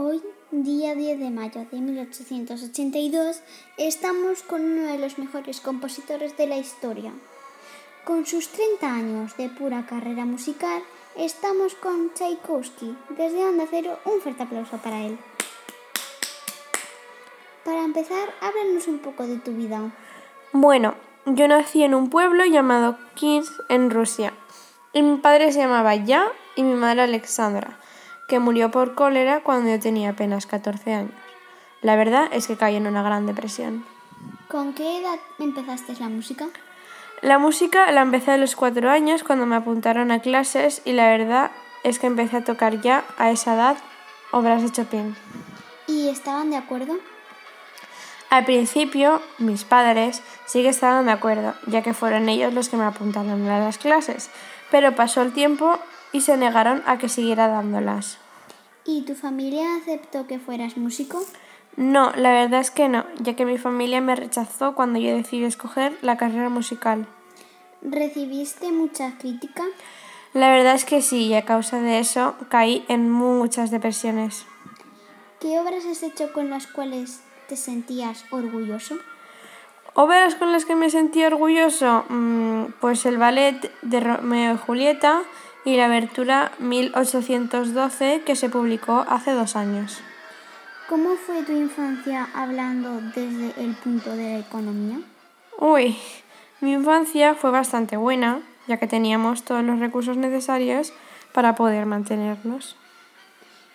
Hoy, día 10 de mayo de 1882, estamos con uno de los mejores compositores de la historia. Con sus 30 años de pura carrera musical, estamos con Tchaikovsky. Desde Onda Cero, un fuerte aplauso para él. Para empezar, háblanos un poco de tu vida. Bueno, yo nací en un pueblo llamado Kinsk, en Rusia. Mi padre se llamaba Ya y mi madre Alexandra que murió por cólera cuando yo tenía apenas 14 años. La verdad es que caí en una gran depresión. ¿Con qué edad empezaste la música? La música la empecé a los cuatro años cuando me apuntaron a clases y la verdad es que empecé a tocar ya a esa edad obras de Chopin. ¿Y estaban de acuerdo? Al principio, mis padres sí que estaban de acuerdo, ya que fueron ellos los que me apuntaron a las clases, pero pasó el tiempo y se negaron a que siguiera dándolas. ¿Y tu familia aceptó que fueras músico? No, la verdad es que no, ya que mi familia me rechazó cuando yo decidí escoger la carrera musical. ¿Recibiste mucha crítica? La verdad es que sí, y a causa de eso caí en muchas depresiones. ¿Qué obras has hecho con las cuales te sentías orgulloso? Obras con las que me sentí orgulloso, mm, pues el ballet de Romeo y Julieta, y la abertura 1812 que se publicó hace dos años. ¿Cómo fue tu infancia hablando desde el punto de la economía? Uy, mi infancia fue bastante buena, ya que teníamos todos los recursos necesarios para poder mantenernos.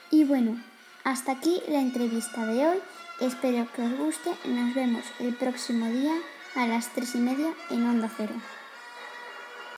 Y bueno, hasta aquí la entrevista de hoy. Espero que os guste. Nos vemos el próximo día a las tres y media en Onda Cero.